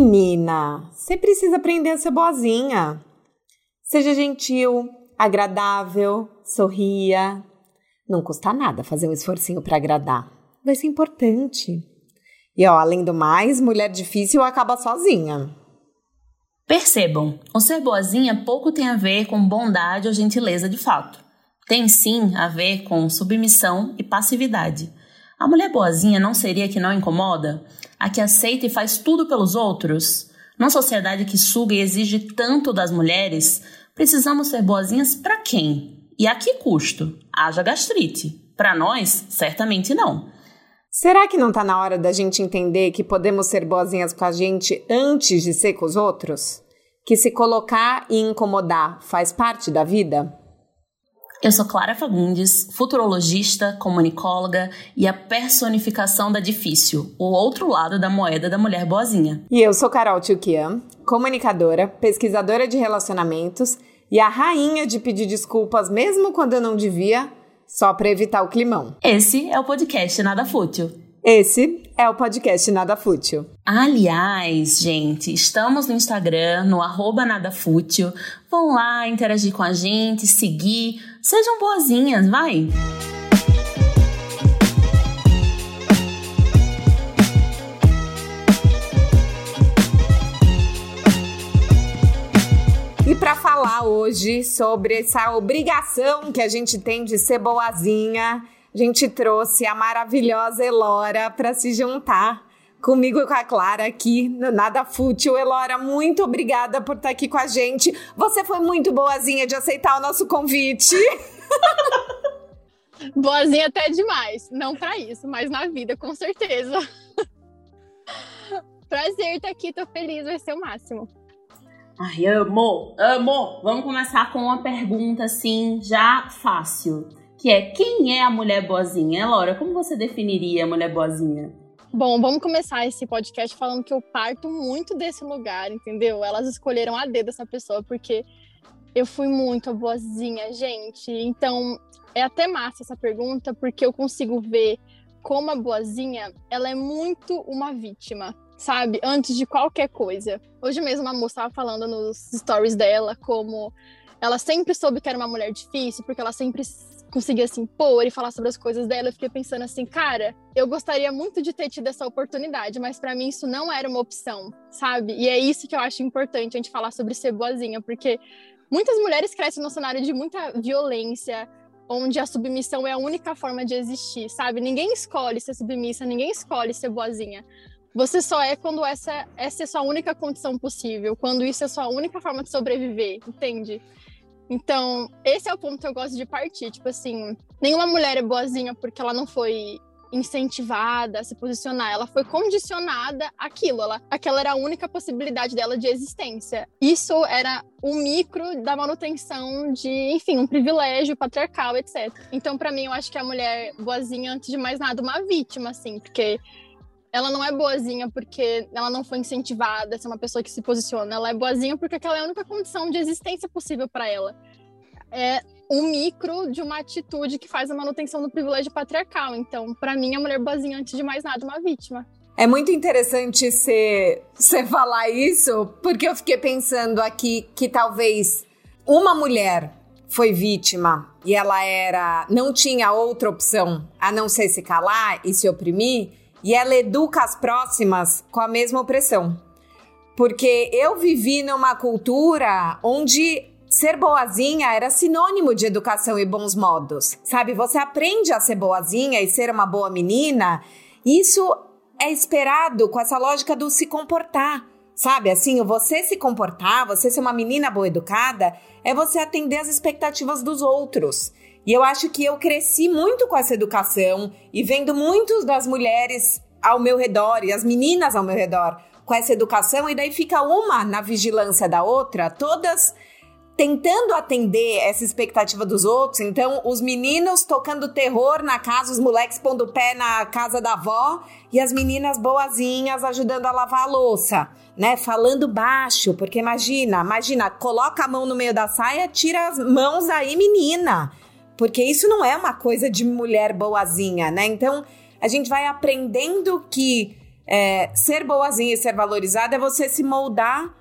Menina, você precisa aprender a ser boazinha. Seja gentil, agradável, sorria. Não custa nada fazer um esforcinho para agradar. Vai ser importante. E ó, além do mais, mulher difícil acaba sozinha. Percebam, o ser boazinha pouco tem a ver com bondade ou gentileza de fato. Tem sim a ver com submissão e passividade. A mulher boazinha não seria a que não incomoda? A que aceita e faz tudo pelos outros? Numa sociedade que suga e exige tanto das mulheres, precisamos ser boazinhas para quem? E a que custo? Haja gastrite. Para nós, certamente não. Será que não está na hora da gente entender que podemos ser boazinhas com a gente antes de ser com os outros? Que se colocar e incomodar faz parte da vida? Eu sou Clara Fagundes, futurologista, comunicóloga e a personificação da difícil, o outro lado da moeda da mulher boazinha. E eu sou Carol Tchukian, comunicadora, pesquisadora de relacionamentos e a rainha de pedir desculpas mesmo quando eu não devia só para evitar o climão. Esse é o podcast Nada Fútil. Esse é o podcast Nada Fútil. Aliás, gente, estamos no Instagram, no arroba Nada Fútil. Vão lá interagir com a gente, seguir. Sejam boazinhas, vai! E para falar hoje sobre essa obrigação que a gente tem de ser boazinha, a gente trouxe a maravilhosa Elora para se juntar comigo e com a Clara aqui no Nada Fútil. Elora, muito obrigada por estar aqui com a gente. Você foi muito boazinha de aceitar o nosso convite. boazinha até demais. Não para isso, mas na vida, com certeza. Prazer estar aqui, tô feliz, vai ser o máximo. Ai, amo, amo! Vamos começar com uma pergunta assim, já fácil. Que é, quem é a mulher boazinha? Laura, como você definiria a mulher boazinha? Bom, vamos começar esse podcast falando que eu parto muito desse lugar, entendeu? Elas escolheram a dedo essa pessoa porque eu fui muito boazinha, gente. Então, é até massa essa pergunta, porque eu consigo ver como a boazinha, ela é muito uma vítima sabe? Antes de qualquer coisa. Hoje mesmo a moça estava falando nos stories dela como ela sempre soube que era uma mulher difícil, porque ela sempre conseguia se impor e falar sobre as coisas dela. Eu fiquei pensando assim, cara, eu gostaria muito de ter tido essa oportunidade, mas para mim isso não era uma opção, sabe? E é isso que eu acho importante a gente falar sobre ser boazinha, porque muitas mulheres crescem num cenário de muita violência, onde a submissão é a única forma de existir, sabe? Ninguém escolhe ser submissa, ninguém escolhe ser boazinha. Você só é quando essa, essa é sua única condição possível, quando isso é sua única forma de sobreviver, entende? Então, esse é o ponto que eu gosto de partir. Tipo assim, nenhuma mulher é boazinha porque ela não foi incentivada a se posicionar, ela foi condicionada àquilo, ela, aquela era a única possibilidade dela de existência. Isso era o micro da manutenção de, enfim, um privilégio patriarcal, etc. Então, para mim, eu acho que a mulher boazinha, antes de mais nada, uma vítima, assim, porque ela não é boazinha porque ela não foi incentivada a ser uma pessoa que se posiciona. Ela é boazinha porque aquela é a única condição de existência possível para ela. É um micro de uma atitude que faz a manutenção do privilégio patriarcal. Então, para mim, a mulher boazinha, antes de mais nada, uma vítima. É muito interessante você falar isso, porque eu fiquei pensando aqui que talvez uma mulher foi vítima e ela era não tinha outra opção a não ser se calar e se oprimir e ela educa as próximas com a mesma opressão. Porque eu vivi numa cultura onde ser boazinha era sinônimo de educação e bons modos. Sabe, você aprende a ser boazinha e ser uma boa menina, isso é esperado com essa lógica do se comportar. Sabe, assim, você se comportar, você ser uma menina boa educada, é você atender às expectativas dos outros. E eu acho que eu cresci muito com essa educação e vendo muitas das mulheres ao meu redor e as meninas ao meu redor com essa educação, e daí fica uma na vigilância da outra, todas tentando atender essa expectativa dos outros. Então, os meninos tocando terror na casa, os moleques pondo pé na casa da avó e as meninas boazinhas ajudando a lavar a louça, né? Falando baixo, porque imagina, imagina, coloca a mão no meio da saia, tira as mãos aí, menina. Porque isso não é uma coisa de mulher boazinha, né? Então, a gente vai aprendendo que é, ser boazinha e ser valorizada é você se moldar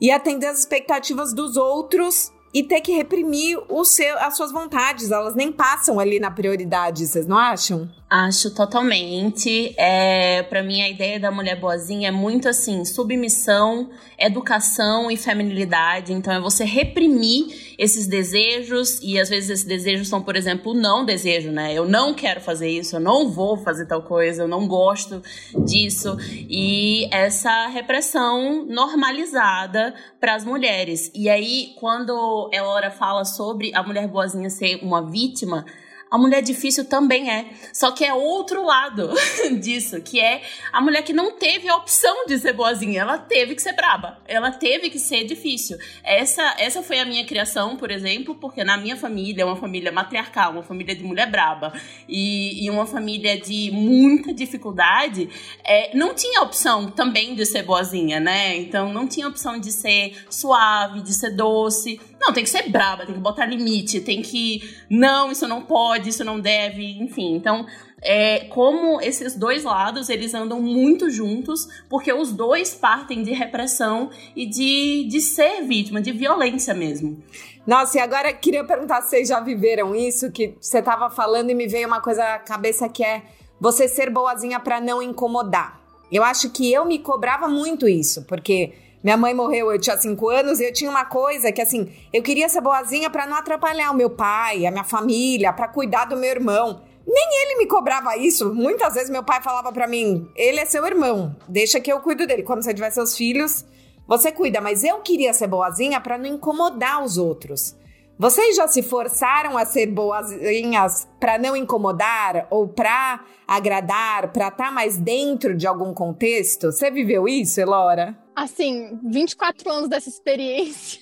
e atender as expectativas dos outros e ter que reprimir seu, as suas vontades. Elas nem passam ali na prioridade, vocês não acham? Acho totalmente. É, para mim, a ideia da mulher boazinha é muito assim: submissão, educação e feminilidade. Então, é você reprimir esses desejos, e às vezes esses desejos são, por exemplo, o não desejo, né? Eu não quero fazer isso, eu não vou fazer tal coisa, eu não gosto disso. E essa repressão normalizada para as mulheres. E aí, quando Elora fala sobre a mulher boazinha ser uma vítima a mulher difícil também é. Só que é outro lado disso, que é a mulher que não teve a opção de ser boazinha. Ela teve que ser braba. Ela teve que ser difícil. Essa, essa foi a minha criação, por exemplo, porque na minha família, uma família matriarcal, uma família de mulher braba e, e uma família de muita dificuldade, é, não tinha opção também de ser boazinha, né? Então não tinha opção de ser suave, de ser doce. Não, tem que ser braba, tem que botar limite, tem que. Não, isso não pode, isso não deve, enfim. Então, é, como esses dois lados eles andam muito juntos, porque os dois partem de repressão e de, de ser vítima, de violência mesmo. Nossa, e agora queria perguntar se vocês já viveram isso, que você estava falando e me veio uma coisa à cabeça que é você ser boazinha para não incomodar. Eu acho que eu me cobrava muito isso, porque minha mãe morreu, eu tinha cinco anos e eu tinha uma coisa que, assim, eu queria ser boazinha para não atrapalhar o meu pai, a minha família, para cuidar do meu irmão. Nem ele me cobrava isso. Muitas vezes meu pai falava para mim: ele é seu irmão, deixa que eu cuido dele. Quando você tiver seus filhos, você cuida. Mas eu queria ser boazinha para não incomodar os outros. Vocês já se forçaram a ser boazinhas para não incomodar ou para agradar, para estar tá mais dentro de algum contexto? Você viveu isso, Elora? Assim, 24 anos dessa experiência.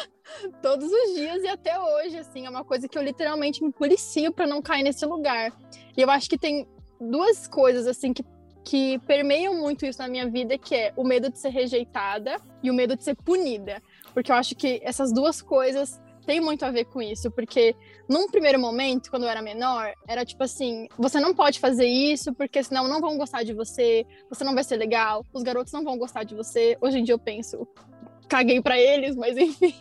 Todos os dias e até hoje, assim, é uma coisa que eu literalmente me policio para não cair nesse lugar. E eu acho que tem duas coisas assim que que permeiam muito isso na minha vida, que é o medo de ser rejeitada e o medo de ser punida. Porque eu acho que essas duas coisas tem muito a ver com isso, porque num primeiro momento, quando eu era menor, era tipo assim: você não pode fazer isso, porque senão não vão gostar de você, você não vai ser legal, os garotos não vão gostar de você. Hoje em dia eu penso, caguei para eles, mas enfim.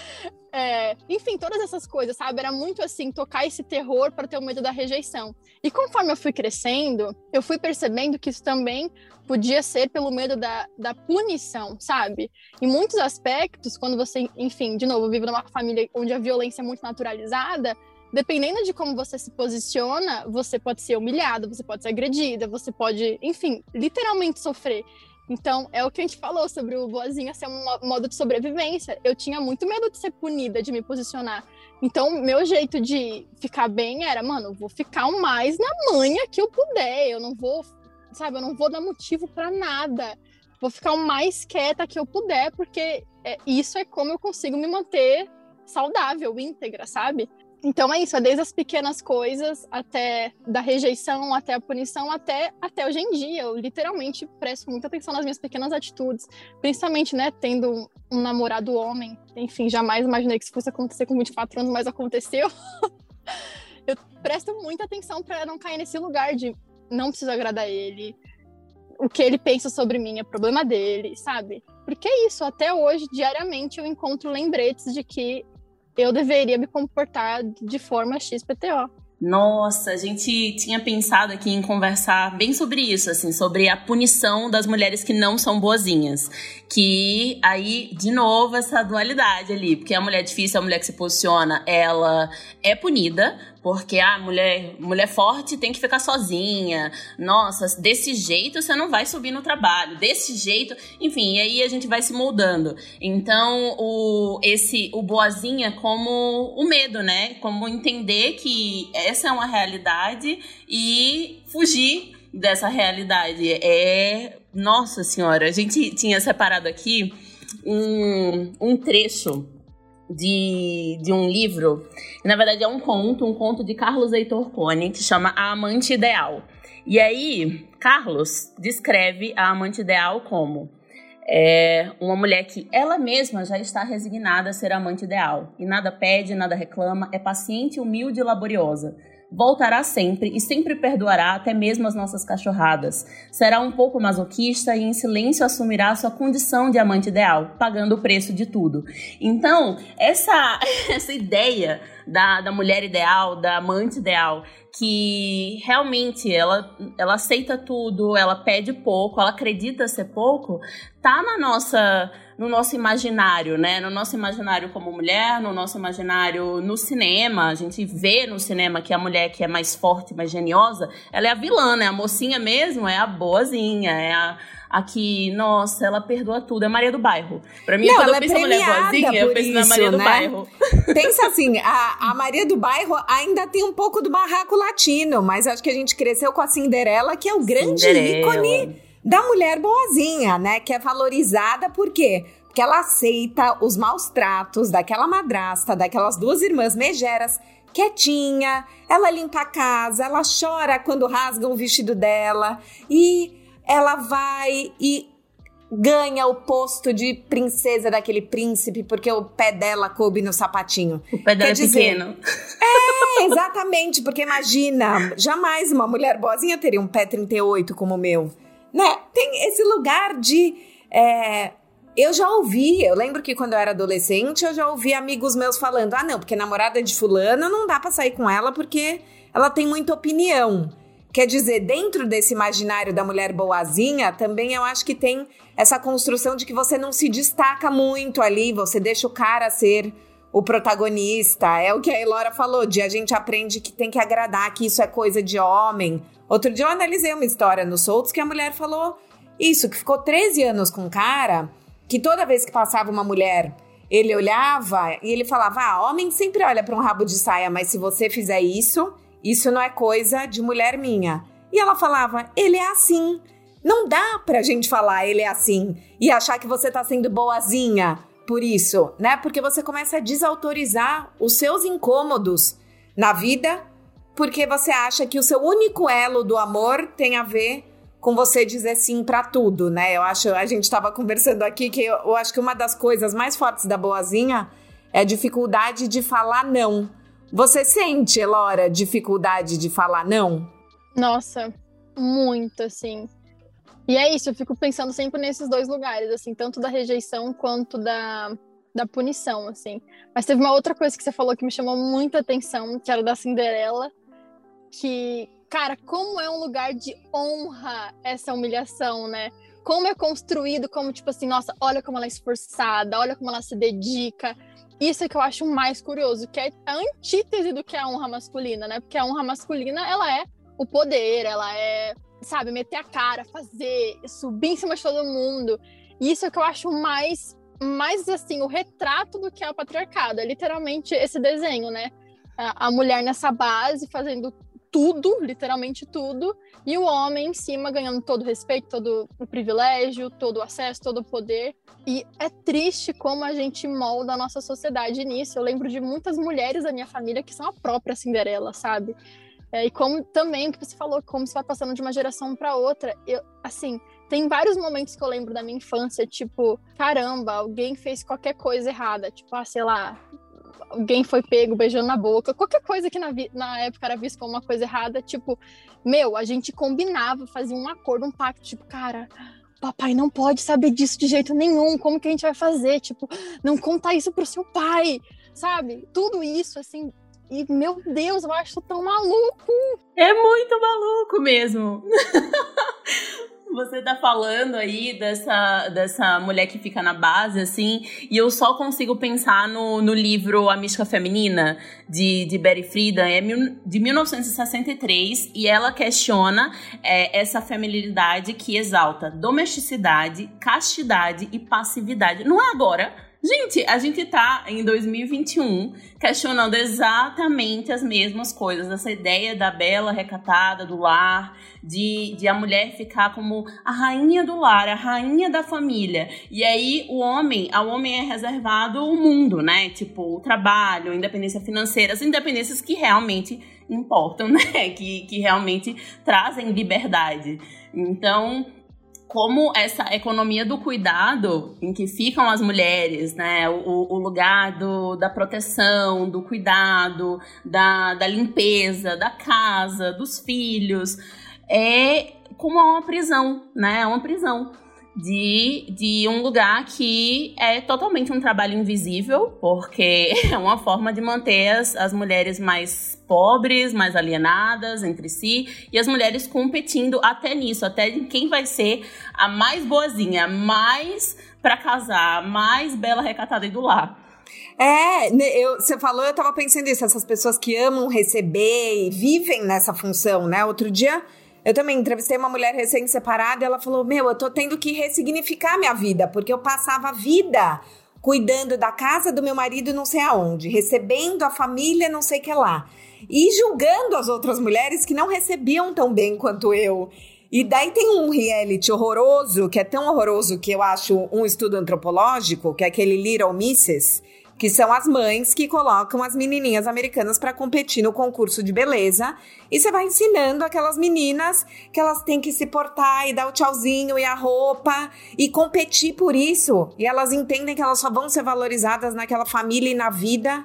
É, enfim, todas essas coisas, sabe? Era muito assim, tocar esse terror para ter o medo da rejeição. E conforme eu fui crescendo, eu fui percebendo que isso também podia ser pelo medo da, da punição, sabe? Em muitos aspectos, quando você, enfim, de novo, vive numa família onde a violência é muito naturalizada, dependendo de como você se posiciona, você pode ser humilhada, você pode ser agredida, você pode, enfim, literalmente sofrer. Então, é o que a gente falou sobre o boazinha ser um modo de sobrevivência. Eu tinha muito medo de ser punida, de me posicionar. Então, meu jeito de ficar bem era, mano, vou ficar o mais na manha que eu puder. Eu não vou, sabe, eu não vou dar motivo para nada. Vou ficar o mais quieta que eu puder, porque é, isso é como eu consigo me manter saudável, íntegra, sabe? Então é isso, é desde as pequenas coisas até da rejeição, até a punição, até, até hoje em dia. Eu literalmente presto muita atenção nas minhas pequenas atitudes, principalmente, né, tendo um namorado homem. Enfim, jamais imaginei que isso fosse acontecer com 24 anos, mas aconteceu. eu presto muita atenção para não cair nesse lugar de não preciso agradar ele. O que ele pensa sobre mim é problema dele, sabe? Porque é isso, até hoje, diariamente, eu encontro lembretes de que eu deveria me comportar de forma XPTO. Nossa, a gente tinha pensado aqui em conversar bem sobre isso, assim, sobre a punição das mulheres que não são boazinhas. Que aí, de novo, essa dualidade ali, porque a mulher difícil, a mulher que se posiciona, ela é punida, porque a ah, mulher, mulher forte tem que ficar sozinha. Nossa, desse jeito você não vai subir no trabalho. Desse jeito, enfim, e aí a gente vai se moldando. Então, o esse o boazinha como o medo, né? Como entender que essa é uma realidade e fugir dessa realidade. É, nossa senhora, a gente tinha separado aqui um, um trecho de, de um livro, na verdade é um conto, um conto de Carlos Heitor Cone, que chama A Amante Ideal. E aí, Carlos descreve a amante ideal como é, uma mulher que ela mesma já está resignada a ser amante ideal e nada pede, nada reclama, é paciente, humilde e laboriosa. Voltará sempre e sempre perdoará até mesmo as nossas cachorradas. Será um pouco masoquista e em silêncio assumirá sua condição de amante ideal, pagando o preço de tudo. Então, essa, essa ideia da, da mulher ideal, da amante ideal, que realmente ela, ela aceita tudo, ela pede pouco, ela acredita ser pouco, tá na nossa no nosso imaginário, né? No nosso imaginário como mulher, no nosso imaginário no cinema, a gente vê no cinema que a mulher que é mais forte, mais geniosa, ela é a vilã, né? A mocinha mesmo é a boazinha, é a a que, nossa, ela perdoa tudo. É Maria do Bairro. Pra mim, Não, quando ela eu é penso em mulher boazinha, eu penso isso, na Maria né? do Bairro. Pensa assim, a, a Maria do Bairro ainda tem um pouco do barraco latino, mas acho que a gente cresceu com a Cinderela, que é o grande Cinderela. ícone da mulher boazinha, né? Que é valorizada por quê? Porque ela aceita os maus tratos daquela madrasta, daquelas duas irmãs megeras, quietinha, ela limpa a casa, ela chora quando rasgam o vestido dela e ela vai e ganha o posto de princesa daquele príncipe porque o pé dela coube no sapatinho. O pé dela Quer é dizer, pequeno. É, exatamente, porque imagina, jamais uma mulher boazinha teria um pé 38 como o meu. Né? Tem esse lugar de. é, eu já ouvi, eu lembro que quando eu era adolescente, eu já ouvi amigos meus falando: ah, não, porque namorada de fulano não dá pra sair com ela porque ela tem muita opinião. Quer dizer, dentro desse imaginário da mulher boazinha, também eu acho que tem essa construção de que você não se destaca muito ali, você deixa o cara ser o protagonista. É o que a Elora falou, de a gente aprende que tem que agradar, que isso é coisa de homem. Outro dia eu analisei uma história nos Soltos que a mulher falou isso, que ficou 13 anos com um cara, que toda vez que passava uma mulher, ele olhava e ele falava: ah, homem sempre olha para um rabo de saia, mas se você fizer isso, isso não é coisa de mulher minha. E ela falava: ele é assim. Não dá pra gente falar ele é assim e achar que você tá sendo boazinha por isso, né? Porque você começa a desautorizar os seus incômodos na vida porque você acha que o seu único elo do amor tem a ver com você dizer sim pra tudo, né? Eu acho, a gente tava conversando aqui que eu, eu acho que uma das coisas mais fortes da boazinha é a dificuldade de falar não. Você sente, Elora, dificuldade de falar não? Nossa, muito, assim. E é isso, eu fico pensando sempre nesses dois lugares, assim, tanto da rejeição quanto da, da punição, assim. Mas teve uma outra coisa que você falou que me chamou muita atenção, que era da Cinderela, que, cara, como é um lugar de honra essa humilhação, né? Como é construído como, tipo assim, nossa, olha como ela é esforçada, olha como ela se dedica. Isso é que eu acho mais curioso, que é a antítese do que é a honra masculina, né? Porque a honra masculina, ela é o poder, ela é, sabe, meter a cara, fazer, subir em cima de todo mundo. E isso é que eu acho mais, mais assim, o retrato do que é o patriarcado. É literalmente esse desenho, né? A, a mulher nessa base fazendo tudo, literalmente tudo, e o homem em cima ganhando todo o respeito, todo o privilégio, todo o acesso, todo o poder. E é triste como a gente molda a nossa sociedade nisso. Eu lembro de muitas mulheres da minha família que são a própria Cinderela, sabe? É, e como também o que você falou, como se vai passando de uma geração para outra. Eu, assim, tem vários momentos que eu lembro da minha infância, tipo, caramba, alguém fez qualquer coisa errada, tipo, ah, sei lá, alguém foi pego beijando na boca, qualquer coisa que na, na, época era visto como uma coisa errada, tipo, meu, a gente combinava, fazia um acordo, um pacto, tipo, cara, papai não pode saber disso de jeito nenhum, como que a gente vai fazer? Tipo, não conta isso pro seu pai, sabe? Tudo isso, assim, e meu Deus, eu acho tão maluco. É muito maluco mesmo. Você tá falando aí dessa, dessa mulher que fica na base, assim, e eu só consigo pensar no, no livro A Mística Feminina, de, de Betty Friedan, é de 1963, e ela questiona é, essa feminilidade que exalta domesticidade, castidade e passividade. Não é agora, Gente, a gente tá em 2021 questionando exatamente as mesmas coisas. Essa ideia da bela recatada do lar, de, de a mulher ficar como a rainha do lar, a rainha da família. E aí o homem, ao homem é reservado o mundo, né? Tipo, o trabalho, independência financeira, as independências que realmente importam, né? Que, que realmente trazem liberdade. Então, como essa economia do cuidado em que ficam as mulheres, né? O, o lugar do, da proteção, do cuidado, da, da limpeza, da casa, dos filhos, é como uma prisão, né? É uma prisão de, de um lugar que é totalmente um trabalho invisível, porque é uma forma de manter as, as mulheres mais pobres, mais alienadas entre si, e as mulheres competindo até nisso, até quem vai ser a mais boazinha, mais para casar, mais bela recatada e do lar. É, eu, você falou, eu tava pensando isso, essas pessoas que amam receber e vivem nessa função, né? Outro dia eu também entrevistei uma mulher recém-separada e ela falou: Meu, eu tô tendo que ressignificar minha vida, porque eu passava a vida cuidando da casa do meu marido não sei aonde, recebendo a família não sei que lá, e julgando as outras mulheres que não recebiam tão bem quanto eu. E daí tem um reality horroroso, que é tão horroroso que eu acho um estudo antropológico, que é aquele Little Misses, que são as mães que colocam as menininhas americanas para competir no concurso de beleza. E você vai ensinando aquelas meninas que elas têm que se portar e dar o tchauzinho e a roupa e competir por isso. E elas entendem que elas só vão ser valorizadas naquela família e na vida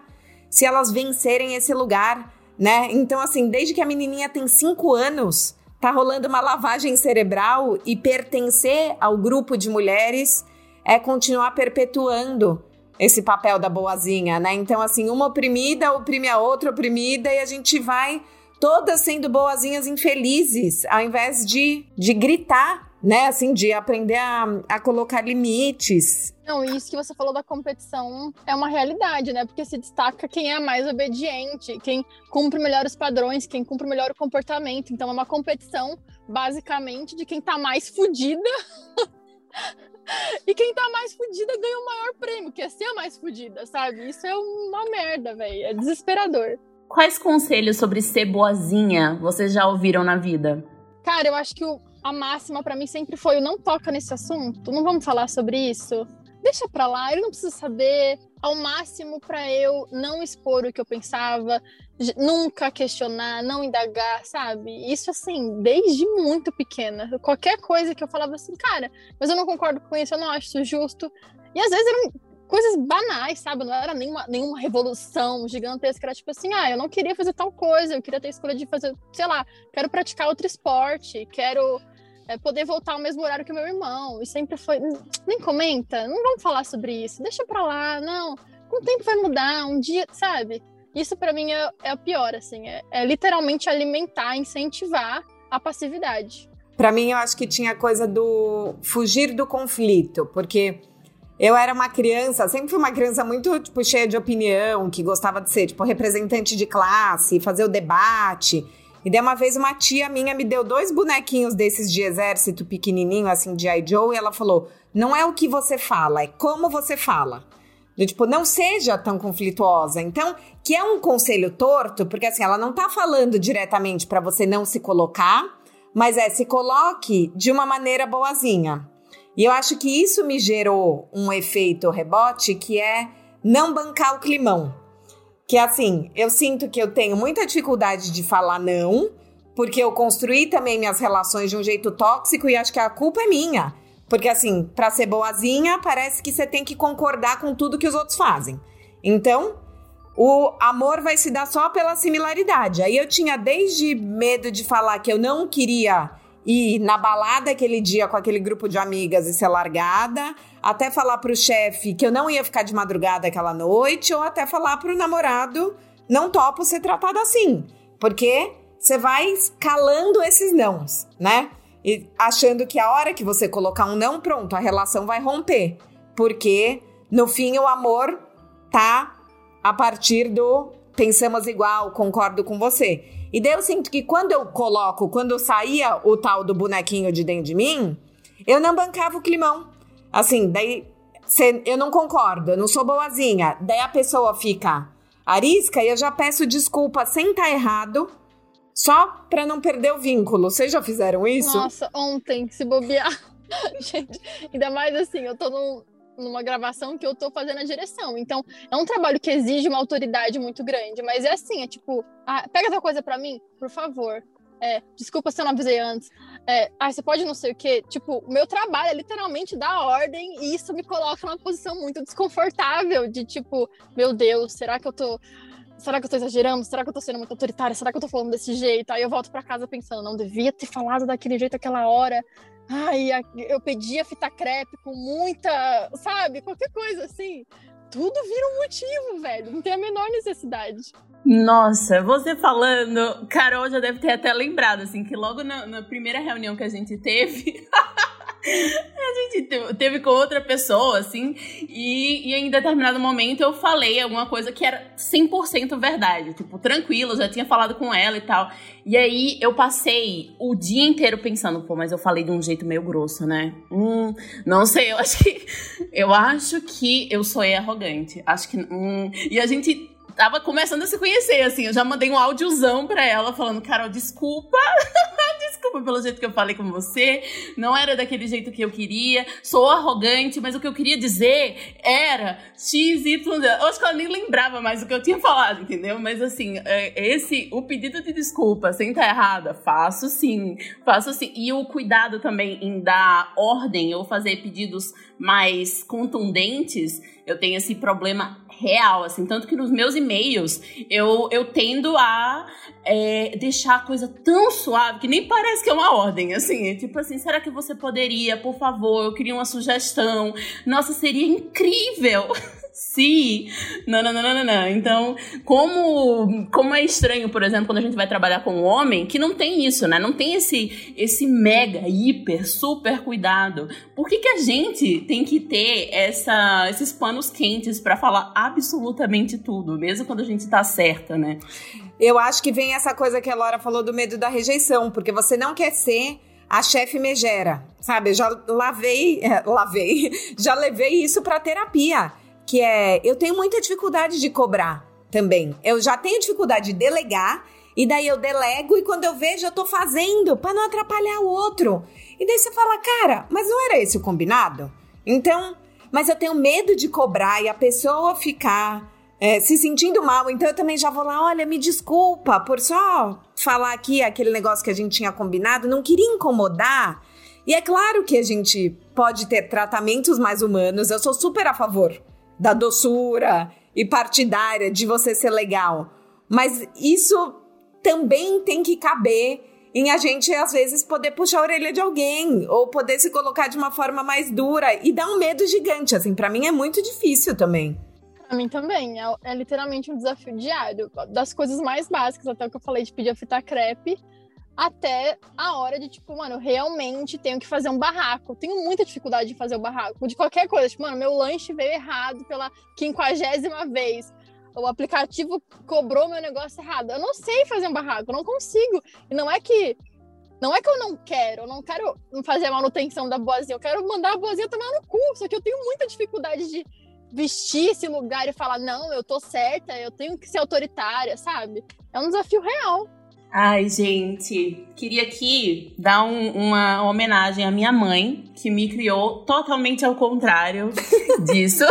se elas vencerem esse lugar, né? Então, assim, desde que a menininha tem cinco anos, tá rolando uma lavagem cerebral e pertencer ao grupo de mulheres é continuar perpetuando esse papel da boazinha, né? Então, assim, uma oprimida oprime a outra oprimida e a gente vai todas sendo boazinhas infelizes, ao invés de, de gritar, né? Assim, de aprender a, a colocar limites. Não, isso que você falou da competição é uma realidade, né? Porque se destaca quem é mais obediente, quem cumpre melhor os padrões, quem cumpre melhor o comportamento. Então é uma competição, basicamente, de quem tá mais fudida E quem tá mais fudida ganha o maior prêmio, que é ser a mais fudida, sabe? Isso é uma merda, velho. É desesperador. Quais conselhos sobre ser boazinha vocês já ouviram na vida? Cara, eu acho que o, a máxima para mim sempre foi: o não toca nesse assunto, não vamos falar sobre isso. Deixa pra lá, ele não precisa saber. Ao máximo para eu não expor o que eu pensava, nunca questionar, não indagar, sabe? Isso assim, desde muito pequena. Qualquer coisa que eu falava assim, cara, mas eu não concordo com isso, eu não acho isso justo. E às vezes eram coisas banais, sabe? Não era nenhuma, nenhuma revolução gigantesca. Era tipo assim, ah, eu não queria fazer tal coisa, eu queria ter escolha de fazer, sei lá, quero praticar outro esporte, quero é, poder voltar ao mesmo horário que meu irmão. E sempre foi, nem comenta, não vamos falar sobre isso, deixa pra lá, não. Com o tempo vai mudar, um dia, sabe? Isso para mim é, é o pior, assim, é, é literalmente alimentar, incentivar a passividade. Para mim, eu acho que tinha coisa do fugir do conflito, porque eu era uma criança, sempre fui uma criança muito tipo, cheia de opinião, que gostava de ser tipo representante de classe, fazer o debate. E daí uma vez uma tia minha me deu dois bonequinhos desses de exército pequenininho, assim, de I. Joe, e ela falou: "Não é o que você fala, é como você fala". Do tipo, não seja tão conflituosa. Então, que é um conselho torto, porque assim, ela não tá falando diretamente para você não se colocar, mas é se coloque de uma maneira boazinha. E eu acho que isso me gerou um efeito rebote que é não bancar o climão. Que assim, eu sinto que eu tenho muita dificuldade de falar não, porque eu construí também minhas relações de um jeito tóxico e acho que a culpa é minha. Porque, assim, para ser boazinha, parece que você tem que concordar com tudo que os outros fazem. Então, o amor vai se dar só pela similaridade. Aí eu tinha desde medo de falar que eu não queria ir na balada aquele dia com aquele grupo de amigas e ser largada, até falar pro chefe que eu não ia ficar de madrugada aquela noite, ou até falar pro namorado, não topo ser tratado assim. Porque você vai escalando esses nãos, né? e achando que a hora que você colocar um não, pronto, a relação vai romper. Porque no fim o amor tá a partir do pensamos igual, concordo com você. E daí eu sinto que quando eu coloco, quando saía o tal do bonequinho de dentro de mim, eu não bancava o climão. Assim, daí cê, eu não concordo, eu não sou boazinha. Daí a pessoa fica arisca e eu já peço desculpa sem estar tá errado só para não perder o vínculo. Vocês já fizeram isso? Nossa, ontem, se bobear. Gente, ainda mais assim, eu tô num, numa gravação que eu tô fazendo a direção. Então, é um trabalho que exige uma autoridade muito grande. Mas é assim, é tipo, ah, pega essa coisa para mim, por favor. É, desculpa se eu não avisei antes. É, ah, você pode não sei o quê. Tipo, o meu trabalho é literalmente dar ordem e isso me coloca numa posição muito desconfortável de tipo, meu Deus, será que eu tô. Será que eu tô exagerando? Será que eu tô sendo muito autoritária? Será que eu tô falando desse jeito? Aí eu volto para casa pensando, não devia ter falado daquele jeito aquela hora. Ai, eu pedi a fita crepe com muita, sabe? Qualquer coisa assim. Tudo vira um motivo, velho. Não tem a menor necessidade. Nossa, você falando, Carol já deve ter até lembrado, assim, que logo na, na primeira reunião que a gente teve, a gente teve com outra pessoa, assim, e, e em determinado momento eu falei alguma coisa que era 100% verdade, tipo, tranquilo, já tinha falado com ela e tal. E aí eu passei o dia inteiro pensando, pô, mas eu falei de um jeito meio grosso, né? Hum, não sei, eu acho que eu acho que eu sou arrogante. Acho que hum, e a gente tava começando a se conhecer, assim. Eu já mandei um áudiozão pra ela falando, Carol, desculpa. desculpa pelo jeito que eu falei com você. Não era daquele jeito que eu queria. Sou arrogante, mas o que eu queria dizer era X, Y. Eu acho que ela nem lembrava mais o que eu tinha falado, entendeu? Mas assim, é, esse, o pedido de desculpa, sem estar errada, faço sim. Faço sim. E o cuidado também em dar ordem ou fazer pedidos mais contundentes, eu tenho esse problema real, assim. Tanto que nos meus e-mails eu, eu tendo a é, deixar a coisa tão suave que nem parece que é uma ordem, assim. É tipo assim, será que você poderia, por favor, eu queria uma sugestão. Nossa, seria incrível Sim! Não, não, não, não, não. Então, como, como é estranho, por exemplo, quando a gente vai trabalhar com um homem, que não tem isso, né? Não tem esse, esse mega, hiper, super cuidado. Por que, que a gente tem que ter essa, esses panos quentes para falar absolutamente tudo, mesmo quando a gente tá certa, né? Eu acho que vem essa coisa que a Laura falou do medo da rejeição, porque você não quer ser a chefe megera, sabe? Eu já lavei, é, lavei, já levei isso para terapia que é eu tenho muita dificuldade de cobrar também. Eu já tenho dificuldade de delegar e daí eu delego e quando eu vejo eu tô fazendo para não atrapalhar o outro. E daí você fala, cara, mas não era esse o combinado? Então, mas eu tenho medo de cobrar e a pessoa ficar é, se sentindo mal. Então eu também já vou lá, olha, me desculpa por só falar aqui aquele negócio que a gente tinha combinado, não queria incomodar. E é claro que a gente pode ter tratamentos mais humanos, eu sou super a favor da doçura e partidária de você ser legal. Mas isso também tem que caber em a gente, às vezes, poder puxar a orelha de alguém ou poder se colocar de uma forma mais dura e dá um medo gigante. Assim, para mim é muito difícil também. Pra mim também. É, é, literalmente um desafio diário. Das coisas mais básicas, até o que eu falei de pedir a fita crepe até a hora de, tipo, mano, realmente tenho que fazer um barraco. Tenho muita dificuldade de fazer o barraco. De qualquer coisa. Tipo, mano, meu lanche veio errado pela quinquagésima vez. O aplicativo cobrou meu negócio errado. Eu não sei fazer um barraco, eu não consigo. E não é que. Não é que eu não quero, eu não quero fazer a manutenção da boazinha, eu quero mandar a boazinha tomar no cu. Só que eu tenho muita dificuldade de vestir esse lugar e falar, não, eu tô certa, eu tenho que ser autoritária, sabe? É um desafio real. Ai, gente, queria aqui dar um, uma homenagem à minha mãe, que me criou totalmente ao contrário disso.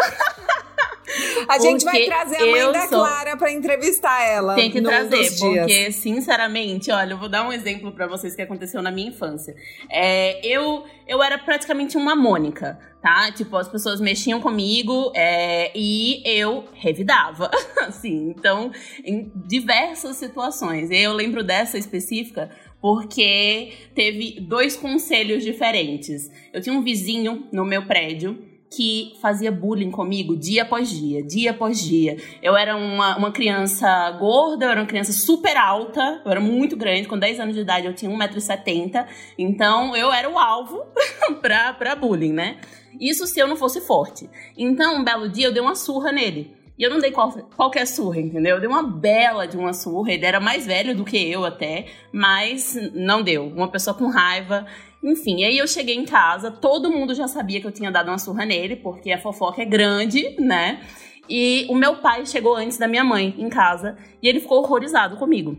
A gente vai trazer a mãe da sou... Clara para entrevistar ela. Tem que trazer, porque, sinceramente, olha, eu vou dar um exemplo para vocês que aconteceu na minha infância. É, eu, eu era praticamente uma Mônica, tá? Tipo, as pessoas mexiam comigo é, e eu revidava, assim. Então, em diversas situações. Eu lembro dessa específica porque teve dois conselhos diferentes. Eu tinha um vizinho no meu prédio que fazia bullying comigo dia após dia, dia após dia. Eu era uma, uma criança gorda, eu era uma criança super alta, eu era muito grande, com 10 anos de idade eu tinha 1,70m, então eu era o alvo pra, pra bullying, né? Isso se eu não fosse forte. Então, um belo dia eu dei uma surra nele. E eu não dei qual, qualquer surra, entendeu? Eu dei uma bela de uma surra. Ele era mais velho do que eu até, mas não deu. Uma pessoa com raiva. Enfim, aí eu cheguei em casa, todo mundo já sabia que eu tinha dado uma surra nele, porque a fofoca é grande, né? E o meu pai chegou antes da minha mãe em casa e ele ficou horrorizado comigo.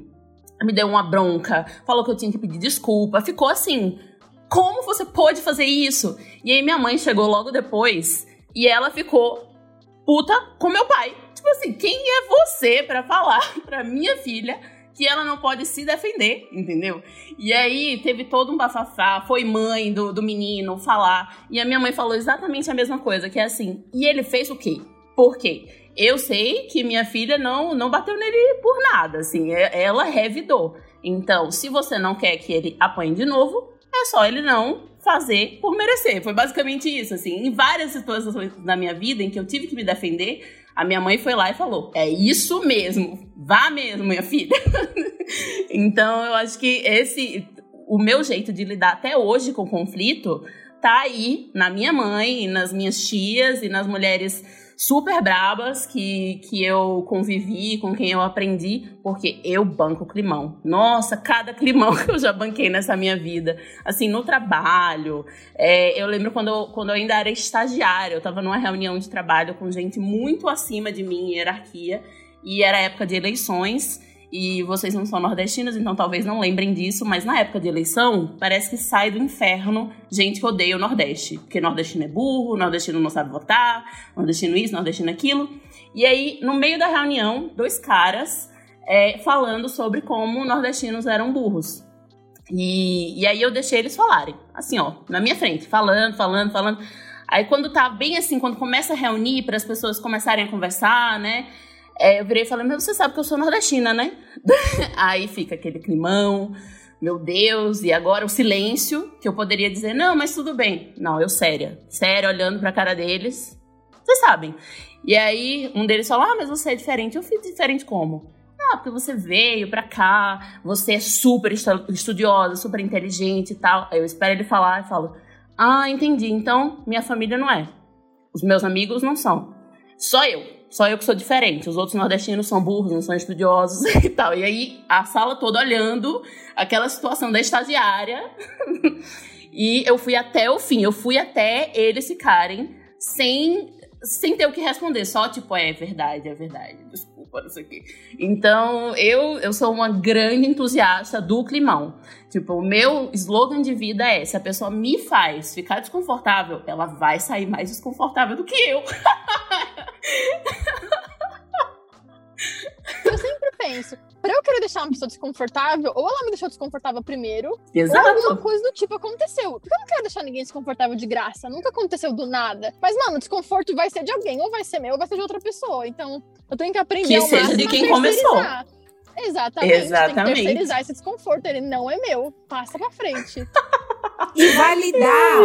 Me deu uma bronca, falou que eu tinha que pedir desculpa, ficou assim: como você pode fazer isso? E aí minha mãe chegou logo depois e ela ficou puta com meu pai. Tipo assim, quem é você para falar pra minha filha que ela não pode se defender, entendeu? E aí teve todo um bafafá, foi mãe do, do menino falar, e a minha mãe falou exatamente a mesma coisa, que é assim, e ele fez o quê? Por quê? Eu sei que minha filha não, não bateu nele por nada, assim, é, ela revidou. Então, se você não quer que ele apanhe de novo, é só ele não fazer por merecer. Foi basicamente isso, assim. Em várias situações da minha vida em que eu tive que me defender, a minha mãe foi lá e falou: É isso mesmo, vá mesmo, minha filha. então eu acho que esse, o meu jeito de lidar até hoje com conflito, tá aí na minha mãe, nas minhas tias e nas mulheres super brabas que, que eu convivi, com quem eu aprendi, porque eu banco climão. Nossa, cada climão que eu já banquei nessa minha vida. Assim, no trabalho. É, eu lembro quando eu, quando eu ainda era estagiária, eu estava numa reunião de trabalho com gente muito acima de mim em hierarquia, e era época de eleições. E vocês não são nordestinos, então talvez não lembrem disso, mas na época de eleição, parece que sai do inferno gente que odeia o Nordeste. Porque nordestino é burro, nordestino não sabe votar, nordestino isso, nordestino aquilo. E aí, no meio da reunião, dois caras é, falando sobre como nordestinos eram burros. E, e aí eu deixei eles falarem, assim, ó, na minha frente, falando, falando, falando. Aí quando tá bem assim, quando começa a reunir para as pessoas começarem a conversar, né? É, eu virei e falei, mas você sabe que eu sou nordestina, né? Aí fica aquele climão, meu Deus, e agora o silêncio, que eu poderia dizer, não, mas tudo bem. Não, eu séria, séria, olhando pra cara deles. Vocês sabem. E aí um deles falou, ah, mas você é diferente. Eu fiz diferente como? Ah, porque você veio pra cá, você é super estudiosa, super inteligente e tal. Aí eu espero ele falar e falo, ah, entendi, então minha família não é. Os meus amigos não são. Só eu. Só eu que sou diferente. Os outros nordestinos são burros, não são estudiosos e tal. E aí a sala toda olhando aquela situação da estagiária. e eu fui até o fim. Eu fui até eles ficarem sem sem ter o que responder, só tipo, é verdade, é verdade, desculpa, não sei o quê. Então, eu, eu sou uma grande entusiasta do climão. Tipo, o meu slogan de vida é: se a pessoa me faz ficar desconfortável, ela vai sair mais desconfortável do que eu. Eu sempre penso, pra eu querer deixar uma pessoa desconfortável, ou ela me deixou desconfortável primeiro, Exato. ou alguma coisa do tipo aconteceu. Porque eu não quero deixar ninguém desconfortável de graça, nunca aconteceu do nada. Mas, mano, o desconforto vai ser de alguém, ou vai ser meu, ou vai ser de outra pessoa. Então, eu tenho que aprender que seja de quem começou. Exatamente. Exatamente. Tem que terceirizar esse desconforto. Ele não é meu. Passa pra frente. e validar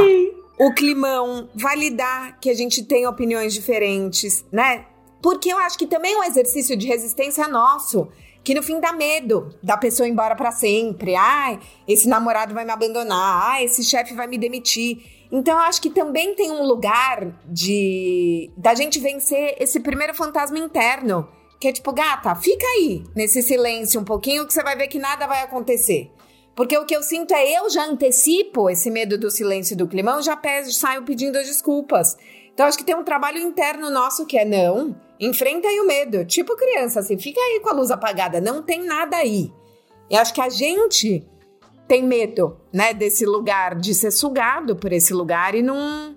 o climão, validar que a gente tem opiniões diferentes, né? Porque eu acho que também um exercício de resistência nosso. Que no fim dá medo da pessoa ir embora para sempre. Ai, esse namorado vai me abandonar. Ai, esse chefe vai me demitir. Então eu acho que também tem um lugar de da gente vencer esse primeiro fantasma interno, que é tipo, gata, fica aí nesse silêncio um pouquinho que você vai ver que nada vai acontecer. Porque o que eu sinto é eu já antecipo esse medo do silêncio e do climão, já peço, saio pedindo as desculpas. Então acho que tem um trabalho interno nosso que é não, enfrenta aí o medo. Tipo criança, assim, fica aí com a luz apagada, não tem nada aí. Eu acho que a gente tem medo, né, desse lugar, de ser sugado por esse lugar e não,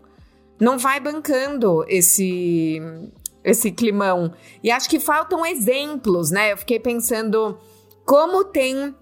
não vai bancando esse, esse climão. E acho que faltam exemplos, né? Eu fiquei pensando como tem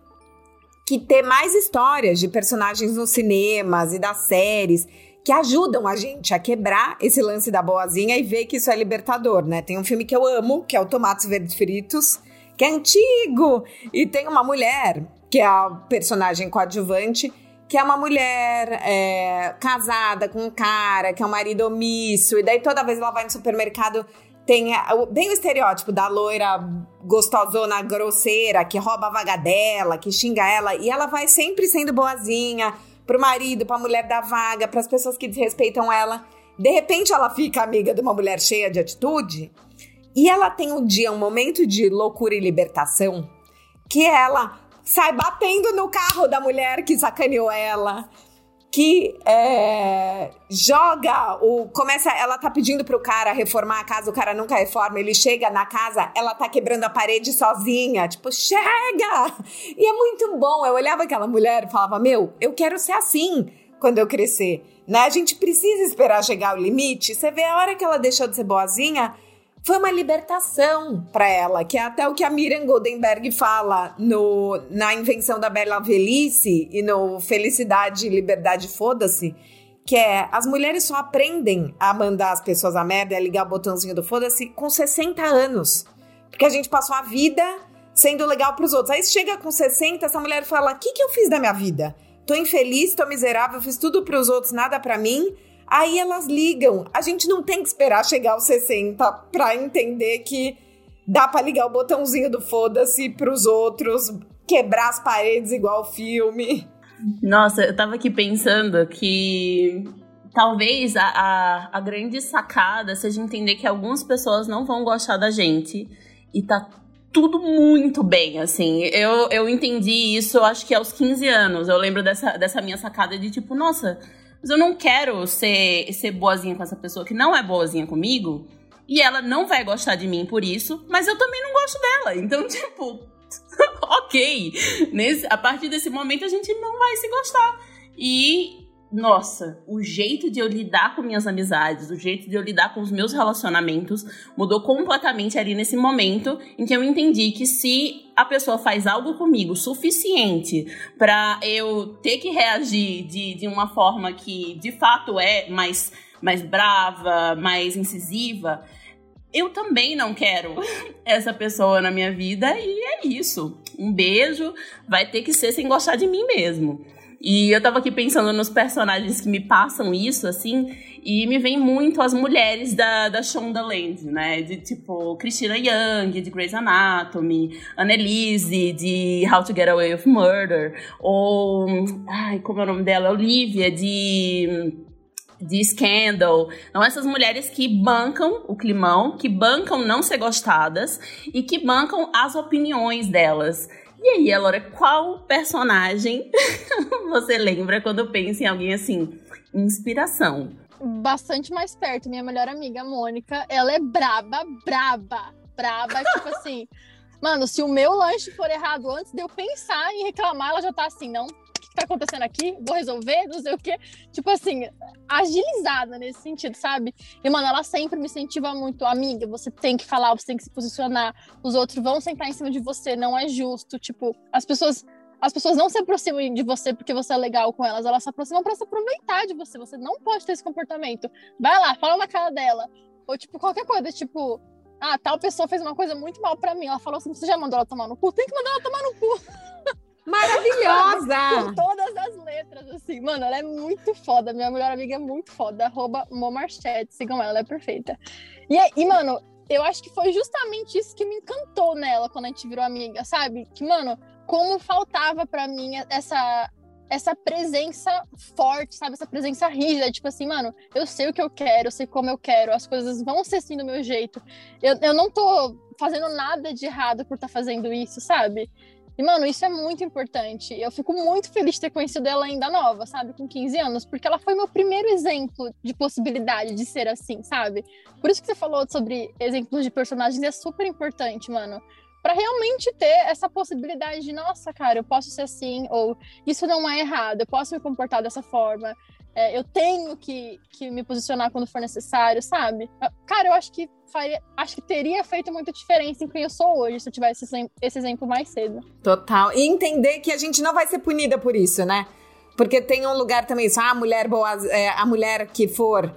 que ter mais histórias de personagens nos cinemas e das séries que ajudam a gente a quebrar esse lance da boazinha e ver que isso é libertador, né? Tem um filme que eu amo, que é o Tomates Verdes Fritos, que é antigo, e tem uma mulher, que é a personagem coadjuvante, que é uma mulher é, casada com um cara, que é um marido omisso, e daí toda vez ela vai no supermercado tem bem o estereótipo da loira gostosona, grosseira, que rouba a vaga dela, que xinga ela, e ela vai sempre sendo boazinha, pro marido, pra mulher da vaga, para as pessoas que desrespeitam ela. De repente ela fica amiga de uma mulher cheia de atitude e ela tem um dia, um momento de loucura e libertação, que ela sai batendo no carro da mulher que sacaneou ela, que é, joga o. Começa. Ela tá pedindo pro cara reformar a casa, o cara nunca reforma, ele chega na casa, ela tá quebrando a parede sozinha. Tipo, chega! E é muito bom. Eu olhava aquela mulher e falava: Meu, eu quero ser assim quando eu crescer. Né? A gente precisa esperar chegar ao limite. Você vê a hora que ela deixou de ser boazinha, foi uma libertação para ela, que é até o que a Miriam Goldenberg fala no, na invenção da Bela Velhice e no Felicidade, Liberdade, Foda-se, que é as mulheres só aprendem a mandar as pessoas a merda a ligar o botãozinho do foda-se com 60 anos. Porque a gente passou a vida sendo legal pros outros. Aí chega com 60, essa mulher fala: "O que que eu fiz da minha vida? Tô infeliz, tô miserável, fiz tudo pros outros, nada para mim". Aí elas ligam. A gente não tem que esperar chegar aos 60 pra entender que dá para ligar o botãozinho do foda-se pros outros, quebrar as paredes igual filme. Nossa, eu tava aqui pensando que talvez a, a, a, grande sacada seja entender que algumas pessoas não vão gostar da gente e tá tudo muito bem, assim. Eu, eu entendi isso, acho que aos 15 anos. Eu lembro dessa, dessa minha sacada de tipo, nossa, mas eu não quero ser, ser boazinha com essa pessoa que não é boazinha comigo. E ela não vai gostar de mim por isso, mas eu também não gosto dela. Então, tipo, ok. Nesse, a partir desse momento a gente não vai se gostar. E nossa, o jeito de eu lidar com minhas amizades, o jeito de eu lidar com os meus relacionamentos mudou completamente ali nesse momento em que eu entendi que se a pessoa faz algo comigo suficiente para eu ter que reagir de, de uma forma que de fato é mais, mais brava, mais incisiva, eu também não quero essa pessoa na minha vida e é isso. Um beijo vai ter que ser sem gostar de mim mesmo. E eu tava aqui pensando nos personagens que me passam isso, assim, e me vem muito as mulheres da, da Shondaland, né? De tipo Christina Young, de Grey's Anatomy, Annelise, de How to Get Away with Murder, ou. Ai, como é o nome dela? Olivia, de de Scandal. Então, essas mulheres que bancam o climão, que bancam não ser gostadas e que bancam as opiniões delas. E aí, Elora, qual personagem você lembra quando pensa em alguém assim? Inspiração. Bastante mais perto, minha melhor amiga, Mônica. Ela é braba, braba, braba, tipo assim. Mano, se o meu lanche for errado antes de eu pensar em reclamar, ela já tá assim, não, que tá acontecendo aqui? Vou resolver, não sei o quê. Tipo assim, agilizada nesse sentido, sabe? E, mano, ela sempre me incentiva muito. Amiga, você tem que falar, você tem que se posicionar. Os outros vão sentar em cima de você, não é justo. Tipo, as pessoas as pessoas não se aproximam de você porque você é legal com elas, elas se aproximam para se aproveitar de você. Você não pode ter esse comportamento. Vai lá, fala na cara dela. Ou, tipo, qualquer coisa, tipo, ah, tal pessoa fez uma coisa muito mal para mim. Ela falou assim: você já mandou ela tomar no cu? Tem que mandar ela tomar no cu. Maravilhosa! Com todas as letras, assim. Mano, ela é muito foda. Minha melhor amiga é muito foda. Arroba Momarchet. Sigam ela, ela é perfeita. E, e, mano, eu acho que foi justamente isso que me encantou nela quando a gente virou amiga, sabe? Que, mano, como faltava para mim essa essa presença forte, sabe? Essa presença rígida, tipo assim, mano, eu sei o que eu quero, eu sei como eu quero, as coisas vão ser assim do meu jeito. Eu, eu não tô fazendo nada de errado por estar tá fazendo isso, sabe? E, mano, isso é muito importante. Eu fico muito feliz de ter conhecido ela ainda nova, sabe? Com 15 anos, porque ela foi meu primeiro exemplo de possibilidade de ser assim, sabe? Por isso que você falou sobre exemplos de personagens é super importante, mano. Para realmente ter essa possibilidade de, nossa, cara, eu posso ser assim, ou isso não é errado, eu posso me comportar dessa forma, é, eu tenho que, que me posicionar quando for necessário, sabe? Cara, eu acho que faria, acho que teria feito muita diferença em quem eu sou hoje se eu tivesse esse, esse exemplo mais cedo. Total. E entender que a gente não vai ser punida por isso, né? Porque tem um lugar também, isso, ah, a mulher boa, é, a mulher que for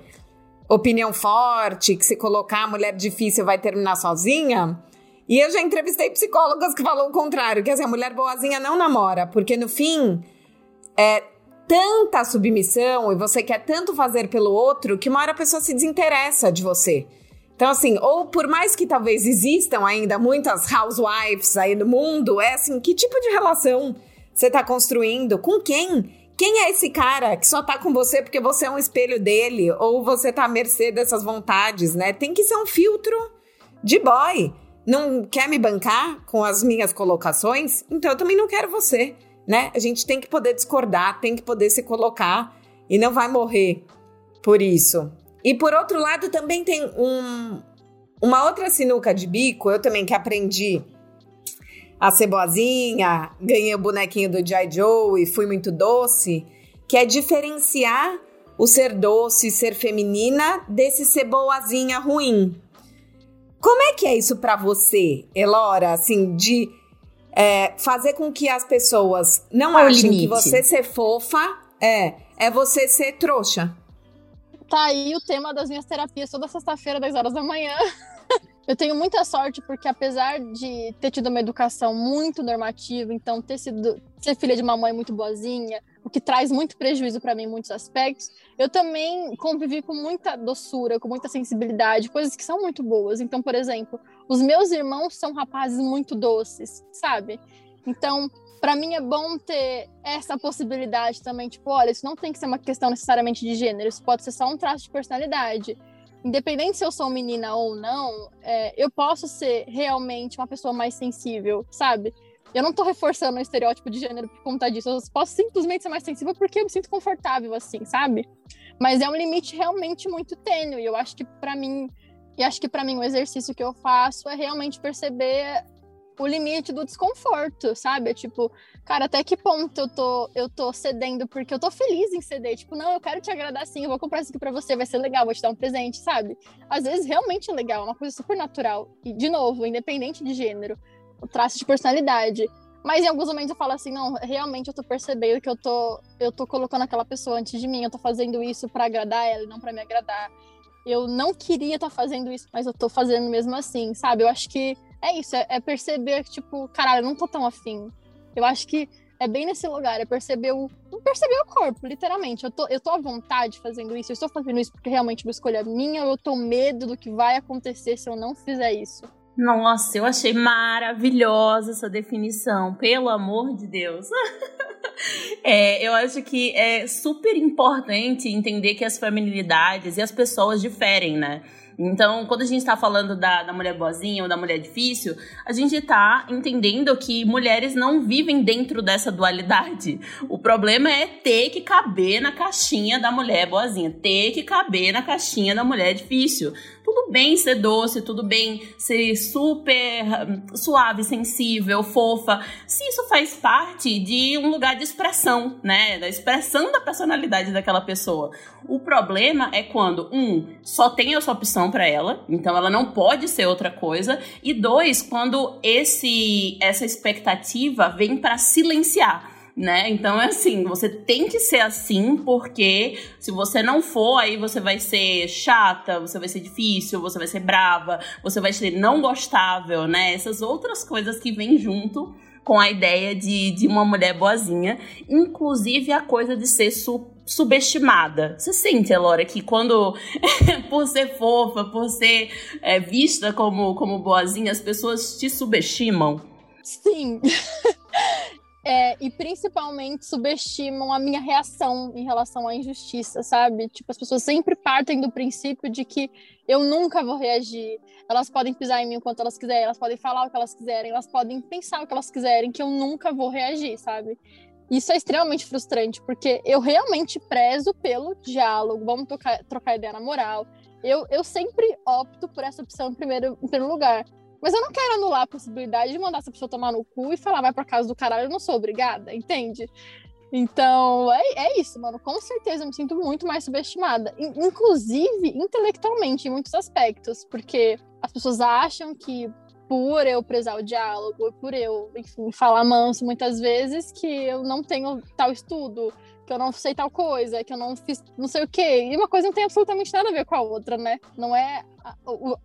opinião forte, que se colocar a mulher difícil vai terminar sozinha. E eu já entrevistei psicólogas que falam o contrário, que assim, a mulher boazinha não namora, porque no fim é tanta submissão e você quer tanto fazer pelo outro que uma hora a pessoa se desinteressa de você. Então, assim, ou por mais que talvez existam ainda muitas housewives aí no mundo, é assim, que tipo de relação você tá construindo? Com quem? Quem é esse cara que só tá com você porque você é um espelho dele? Ou você tá à mercê dessas vontades, né? Tem que ser um filtro de boy. Não quer me bancar com as minhas colocações? Então eu também não quero você, né? A gente tem que poder discordar, tem que poder se colocar e não vai morrer por isso. E por outro lado, também tem um, uma outra sinuca de bico, eu também que aprendi a ser boazinha, ganhei o bonequinho do G.I. Joe e fui muito doce, que é diferenciar o ser doce, ser feminina, desse ser boazinha ruim. Como é que é isso para você, Elora? Assim, de é, fazer com que as pessoas não Qual achem que você ser fofa é, é você ser trouxa. Tá aí o tema das minhas terapias toda sexta-feira, 10 horas da manhã. Eu tenho muita sorte porque, apesar de ter tido uma educação muito normativa, então ter sido ser filha de uma mãe muito boazinha, o que traz muito prejuízo para mim em muitos aspectos, eu também convivi com muita doçura, com muita sensibilidade, coisas que são muito boas. Então, por exemplo, os meus irmãos são rapazes muito doces, sabe? Então, para mim é bom ter essa possibilidade também, tipo, olha, isso não tem que ser uma questão necessariamente de gênero, isso pode ser só um traço de personalidade independente se eu sou menina ou não, é, eu posso ser realmente uma pessoa mais sensível, sabe? Eu não tô reforçando o estereótipo de gênero por conta disso. Eu posso simplesmente ser mais sensível porque eu me sinto confortável assim, sabe? Mas é um limite realmente muito tênue. Eu acho que para mim, e acho que para mim o exercício que eu faço é realmente perceber o limite do desconforto, sabe? É tipo, cara, até que ponto eu tô, eu tô cedendo porque eu tô feliz em ceder. Tipo, não, eu quero te agradar sim, eu vou comprar isso aqui pra você, vai ser legal, vou te dar um presente, sabe? Às vezes realmente é legal, é uma coisa super natural. E, de novo, independente de gênero, o traço de personalidade. Mas em alguns momentos eu falo assim, não, realmente eu tô percebendo que eu tô, eu tô colocando aquela pessoa antes de mim, eu tô fazendo isso para agradar ela e não para me agradar. Eu não queria estar tá fazendo isso, mas eu tô fazendo mesmo assim, sabe? Eu acho que é isso, é, é perceber que, tipo, caralho, eu não tô tão afim. Eu acho que é bem nesse lugar, é perceber o. perceber o corpo, literalmente. Eu tô, eu tô à vontade fazendo isso, eu estou fazendo isso porque realmente uma escolha minha, ou eu tô medo do que vai acontecer se eu não fizer isso. Nossa, eu achei maravilhosa essa definição, pelo amor de Deus. é, eu acho que é super importante entender que as feminilidades e as pessoas diferem, né? Então, quando a gente está falando da, da mulher boazinha ou da mulher difícil, a gente está entendendo que mulheres não vivem dentro dessa dualidade. O problema é ter que caber na caixinha da mulher boazinha, ter que caber na caixinha da mulher difícil tudo bem ser doce, tudo bem ser super hum, suave, sensível, fofa, se isso faz parte de um lugar de expressão, né? Da expressão da personalidade daquela pessoa. O problema é quando, um, só tem essa opção para ela, então ela não pode ser outra coisa, e dois, quando esse essa expectativa vem para silenciar né? Então é assim, você tem que ser assim, porque se você não for, aí você vai ser chata, você vai ser difícil, você vai ser brava, você vai ser não gostável, né? Essas outras coisas que vêm junto com a ideia de, de uma mulher boazinha, inclusive a coisa de ser su subestimada. Você sente, Elora, que quando, por ser fofa, por ser é, vista como, como boazinha, as pessoas te subestimam? Sim. É, e principalmente subestimam a minha reação em relação à injustiça, sabe? Tipo, as pessoas sempre partem do princípio de que eu nunca vou reagir. Elas podem pisar em mim enquanto elas quiserem, elas podem falar o que elas quiserem, elas podem pensar o que elas quiserem, que eu nunca vou reagir, sabe? Isso é extremamente frustrante, porque eu realmente prezo pelo diálogo, vamos trocar, trocar ideia na moral. Eu, eu sempre opto por essa opção em primeiro, em primeiro lugar. Mas eu não quero anular a possibilidade de mandar essa pessoa tomar no cu e falar, vai pra casa do caralho, eu não sou obrigada, entende? Então, é, é isso, mano. Com certeza eu me sinto muito mais subestimada. Inclusive, intelectualmente, em muitos aspectos. Porque as pessoas acham que por eu prezar o diálogo, por eu, enfim, falar manso muitas vezes, que eu não tenho tal estudo, que eu não sei tal coisa, que eu não fiz não sei o quê. E uma coisa não tem absolutamente nada a ver com a outra, né? Não é. A,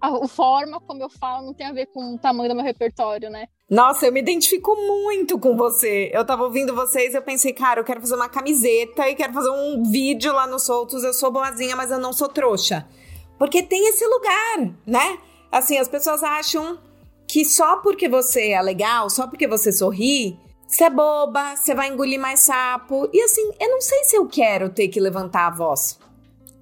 a, a, forma como eu falo não tem a ver com o tamanho do meu repertório, né? Nossa, eu me identifico muito com você. Eu tava ouvindo vocês eu pensei, cara, eu quero fazer uma camiseta e quero fazer um vídeo lá no Soltos. Eu sou boazinha, mas eu não sou trouxa. Porque tem esse lugar, né? Assim, as pessoas acham que só porque você é legal, só porque você sorri, você é boba, você vai engolir mais sapo. E assim, eu não sei se eu quero ter que levantar a voz.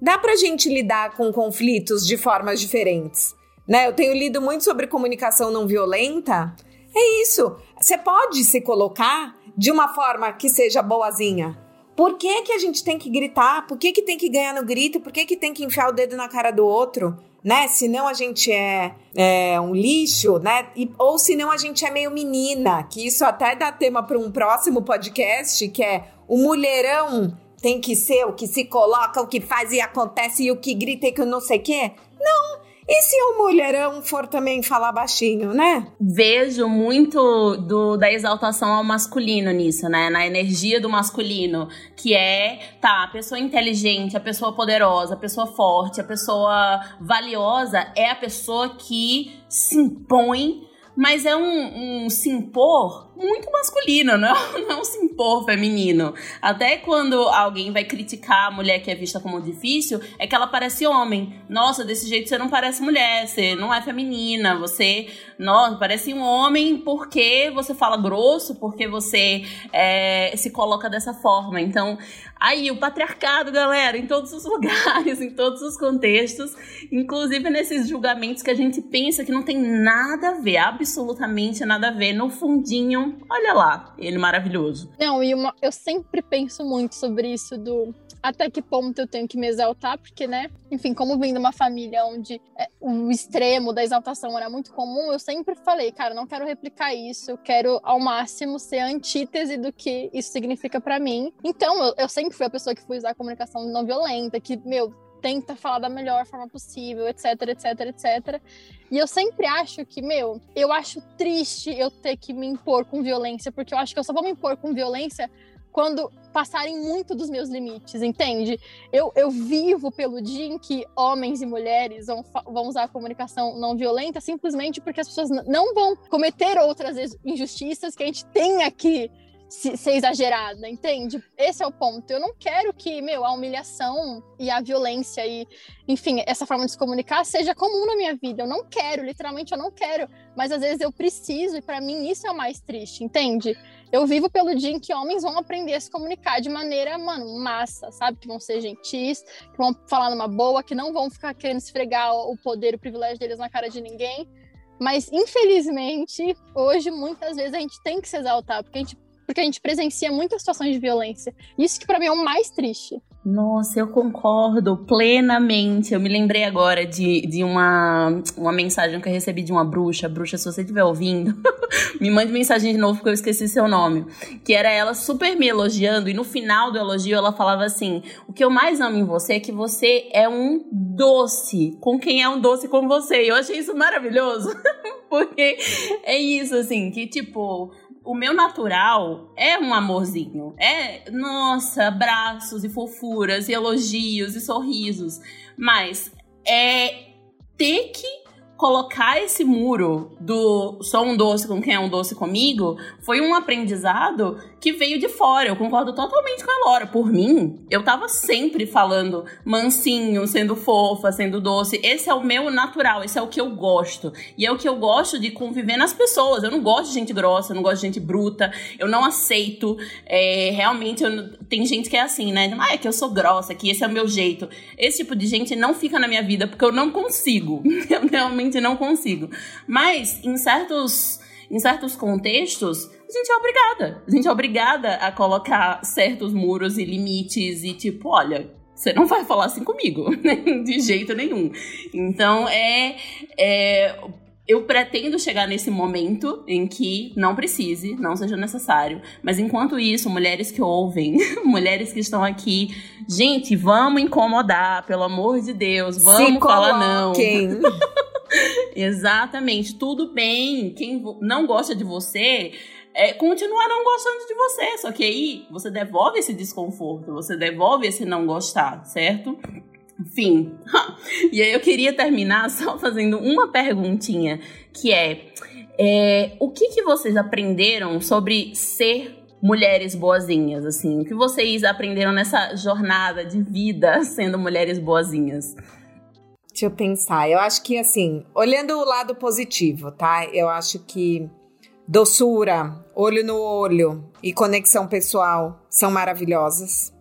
Dá pra gente lidar com conflitos de formas diferentes, né? Eu tenho lido muito sobre comunicação não violenta. É isso. Você pode se colocar de uma forma que seja boazinha. Por que, que a gente tem que gritar? Por que, que tem que ganhar no grito? Por que, que tem que enfiar o dedo na cara do outro? Né? Senão a gente é, é um lixo, né? E, ou senão a gente é meio menina, que isso até dá tema para um próximo podcast, que é o mulherão tem que ser o que se coloca, o que faz e acontece e o que grita e que não sei o quê. Não, E se o mulherão for também falar baixinho, né? Vejo muito do, da exaltação ao masculino nisso, né? Na energia do masculino, que é, tá, a pessoa inteligente, a pessoa poderosa, a pessoa forte, a pessoa valiosa é a pessoa que se impõe mas é um, um se impor muito masculino, não é, não é um se impor feminino. Até quando alguém vai criticar a mulher que é vista como difícil, é que ela parece homem. Nossa, desse jeito você não parece mulher, você não é feminina, você nossa, parece um homem porque você fala grosso, porque você é, se coloca dessa forma. Então, Aí, o patriarcado, galera, em todos os lugares, em todos os contextos, inclusive nesses julgamentos que a gente pensa que não tem nada a ver, absolutamente nada a ver. No fundinho, olha lá, ele maravilhoso. Não, e uma, eu sempre penso muito sobre isso do até que ponto eu tenho que me exaltar, porque, né, enfim, como vim de uma família onde é, o extremo da exaltação era muito comum, eu sempre falei, cara, não quero replicar isso, eu quero ao máximo ser a antítese do que isso significa para mim. Então, eu, eu sempre fui a pessoa que fui usar a comunicação não violenta, que, meu, tenta falar da melhor forma possível, etc, etc, etc. E eu sempre acho que, meu, eu acho triste eu ter que me impor com violência, porque eu acho que eu só vou me impor com violência quando passarem muito dos meus limites, entende? Eu, eu vivo pelo dia em que homens e mulheres vão, vão usar a comunicação não violenta simplesmente porque as pessoas não vão cometer outras injustiças que a gente tem aqui ser exagerada, entende? Esse é o ponto. Eu não quero que, meu, a humilhação e a violência e, enfim, essa forma de se comunicar seja comum na minha vida. Eu não quero, literalmente eu não quero, mas às vezes eu preciso e para mim isso é o mais triste, entende? Eu vivo pelo dia em que homens vão aprender a se comunicar de maneira, mano, massa, sabe? Que vão ser gentis, que vão falar numa boa, que não vão ficar querendo esfregar o poder, o privilégio deles na cara de ninguém. Mas, infelizmente, hoje, muitas vezes, a gente tem que se exaltar, porque a gente porque a gente presencia muitas situações de violência. Isso que para mim é o mais triste. Nossa, eu concordo plenamente. Eu me lembrei agora de, de uma, uma mensagem que eu recebi de uma bruxa. Bruxa, se você estiver ouvindo, me mande mensagem de novo porque eu esqueci seu nome. Que era ela super me elogiando e no final do elogio ela falava assim: O que eu mais amo em você é que você é um doce com quem é um doce com você. E eu achei isso maravilhoso. porque é isso, assim, que tipo o meu natural é um amorzinho. É, nossa, abraços e fofuras, e elogios e sorrisos. Mas é ter que colocar esse muro do sou um doce com quem é um doce comigo foi um aprendizado que veio de fora. Eu concordo totalmente com a Laura. Por mim, eu tava sempre falando mansinho, sendo fofa, sendo doce. Esse é o meu natural, esse é o que eu gosto. E é o que eu gosto de conviver nas pessoas. Eu não gosto de gente grossa, eu não gosto de gente bruta, eu não aceito. É, realmente, eu, tem gente que é assim, né? Ah, é que eu sou grossa, que esse é o meu jeito. Esse tipo de gente não fica na minha vida porque eu não consigo. Eu realmente não consigo. Mas, em certos, em certos contextos, a gente é obrigada. A gente é obrigada a colocar certos muros e limites e tipo, olha, você não vai falar assim comigo, de jeito nenhum. Então é, é eu pretendo chegar nesse momento em que não precise, não seja necessário. Mas enquanto isso, mulheres que ouvem, mulheres que estão aqui, gente, vamos incomodar, pelo amor de Deus, vamos falar não. Exatamente, tudo bem. Quem não gosta de você é, continuar não gostando de você. Só que aí você devolve esse desconforto, você devolve esse não gostar, certo? Enfim. E aí eu queria terminar só fazendo uma perguntinha, que é, é o que, que vocês aprenderam sobre ser mulheres boazinhas, assim? O que vocês aprenderam nessa jornada de vida sendo mulheres boazinhas? Deixa eu pensar. Eu acho que, assim, olhando o lado positivo, tá? Eu acho que doçura, olho no olho e conexão pessoal são maravilhosas.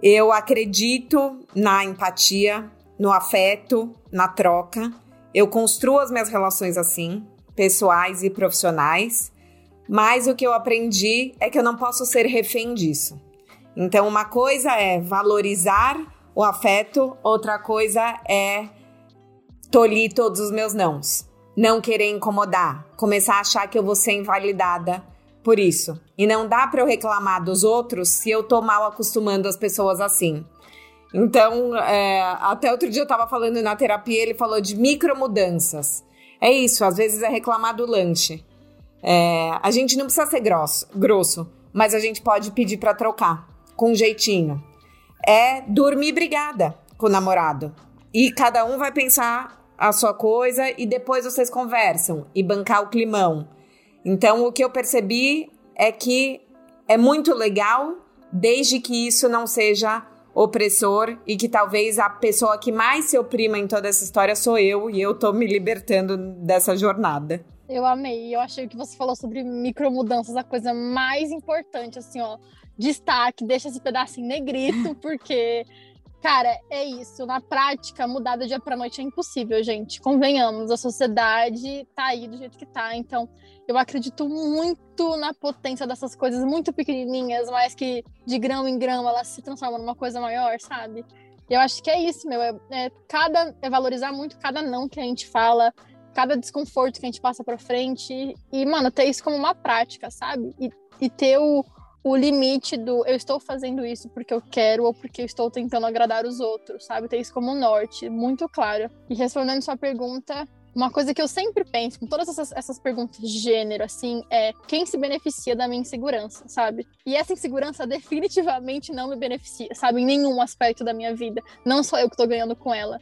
Eu acredito na empatia, no afeto, na troca. Eu construo as minhas relações assim, pessoais e profissionais. Mas o que eu aprendi é que eu não posso ser refém disso. Então, uma coisa é valorizar o afeto, outra coisa é tolir todos os meus nãos. Não querer incomodar, começar a achar que eu vou ser invalidada por isso. E não dá para eu reclamar dos outros se eu tô mal acostumando as pessoas assim. Então, é, até outro dia eu tava falando na terapia, ele falou de micromudanças. É isso, às vezes é reclamar do lanche. É, a gente não precisa ser grosso, grosso, mas a gente pode pedir para trocar, com um jeitinho. É dormir brigada com o namorado. E cada um vai pensar a sua coisa e depois vocês conversam e bancar o climão. Então, o que eu percebi é que é muito legal, desde que isso não seja opressor e que talvez a pessoa que mais se oprima em toda essa história sou eu e eu tô me libertando dessa jornada. Eu amei. Eu achei que você falou sobre micromudanças, a coisa mais importante, assim, ó. Destaque, deixa esse pedacinho negrito, porque Cara, é isso. Na prática, mudar do dia para noite é impossível, gente. Convenhamos, a sociedade tá aí do jeito que tá. Então, eu acredito muito na potência dessas coisas muito pequenininhas, mas que de grão em grão elas se transformam numa coisa maior, sabe? Eu acho que é isso, meu. É, é, cada, é valorizar muito cada não que a gente fala, cada desconforto que a gente passa pra frente. E, mano, ter isso como uma prática, sabe? E, e ter o o limite do eu estou fazendo isso porque eu quero ou porque eu estou tentando agradar os outros, sabe? Ter isso como norte, muito claro. E respondendo sua pergunta, uma coisa que eu sempre penso, com todas essas, essas perguntas de gênero, assim, é quem se beneficia da minha insegurança, sabe? E essa insegurança definitivamente não me beneficia, sabe? Em nenhum aspecto da minha vida. Não sou eu que tô ganhando com ela.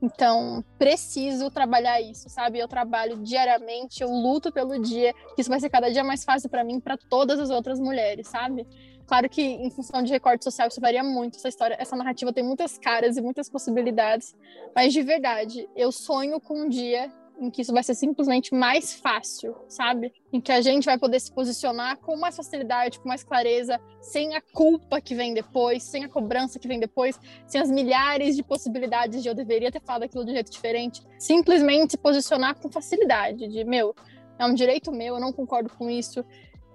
Então, preciso trabalhar isso, sabe? Eu trabalho diariamente, eu luto pelo dia, que isso vai ser cada dia mais fácil para mim, para todas as outras mulheres, sabe? Claro que em função de recorte social isso varia muito, essa história, essa narrativa tem muitas caras e muitas possibilidades, mas de verdade, eu sonho com um dia em que isso vai ser simplesmente mais fácil, sabe? Em que a gente vai poder se posicionar com mais facilidade, com mais clareza, sem a culpa que vem depois, sem a cobrança que vem depois, sem as milhares de possibilidades de eu deveria ter falado aquilo de um jeito diferente. Simplesmente se posicionar com facilidade, de meu, é um direito meu, eu não concordo com isso,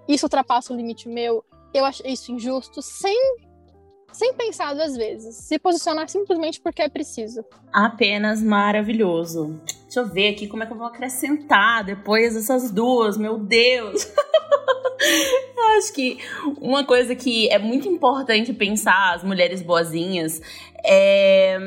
isso ultrapassa o limite meu, eu acho isso injusto, sem sem pensar duas vezes. Se posicionar simplesmente porque é preciso. Apenas maravilhoso. Deixa eu ver aqui como é que eu vou acrescentar depois dessas duas, meu Deus. eu acho que uma coisa que é muito importante pensar, as mulheres boazinhas, é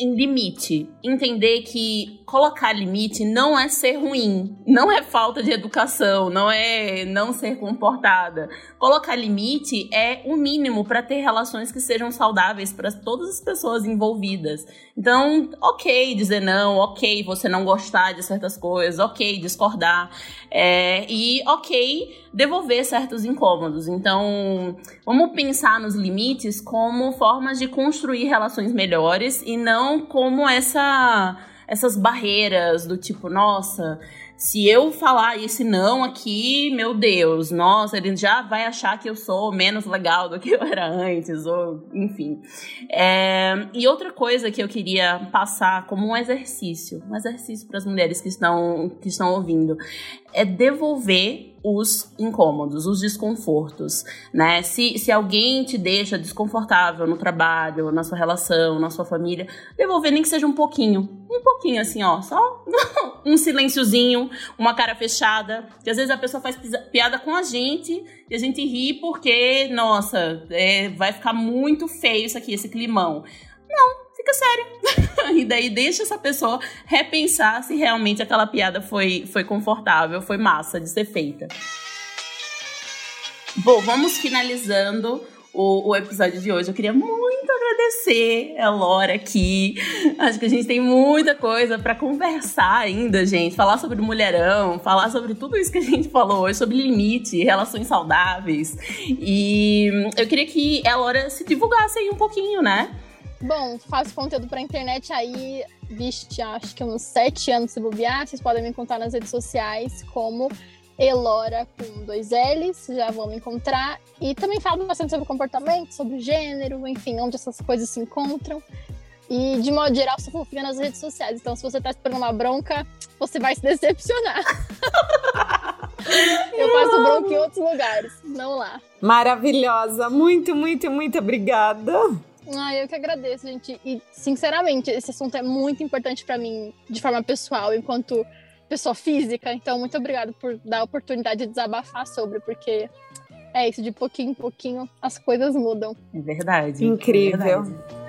em limite. Entender que colocar limite não é ser ruim, não é falta de educação, não é não ser comportada. Colocar limite é o mínimo para ter relações que sejam saudáveis para todas as pessoas envolvidas. Então, ok dizer não, ok você não gostar de certas coisas, ok discordar, é, e ok devolver certos incômodos. Então, vamos pensar nos limites como formas de construir relações melhores e não como essa essas barreiras do tipo, nossa, se eu falar esse não aqui, meu Deus, nossa, ele já vai achar que eu sou menos legal do que eu era antes, ou enfim. É, e outra coisa que eu queria passar como um exercício, um exercício para as mulheres que estão, que estão ouvindo, é devolver os incômodos, os desconfortos, né? Se, se alguém te deixa desconfortável no trabalho, na sua relação, na sua família, devolver nem que seja um pouquinho, um pouquinho assim, ó, só um silenciozinho, uma cara fechada, que às vezes a pessoa faz piada com a gente e a gente ri porque, nossa, é, vai ficar muito feio isso aqui, esse climão. Fica sério. e daí deixa essa pessoa repensar se realmente aquela piada foi, foi confortável, foi massa de ser feita. Bom, vamos finalizando o, o episódio de hoje. Eu queria muito agradecer a Laura aqui. Acho que a gente tem muita coisa para conversar ainda, gente. Falar sobre mulherão, falar sobre tudo isso que a gente falou hoje, sobre limite, relações saudáveis. E eu queria que a Laura se divulgasse aí um pouquinho, né? Bom, faço conteúdo pra internet aí, vixe, acho que uns sete anos se bobear. Vocês podem me encontrar nas redes sociais como Elora com dois L's, já vão me encontrar. E também falo bastante sobre comportamento, sobre gênero, enfim, onde essas coisas se encontram. E, de modo geral, sou fofinha nas redes sociais. Então, se você tá esperando uma bronca, você vai se decepcionar. Eu faço bronca em outros lugares, não lá. Maravilhosa. Muito, muito, muito obrigada. Ah, eu que agradeço, gente. E, sinceramente, esse assunto é muito importante para mim, de forma pessoal, enquanto pessoa física. Então, muito obrigada por dar a oportunidade de desabafar sobre, porque é isso, de pouquinho em pouquinho as coisas mudam. É verdade. Incrível. É verdade.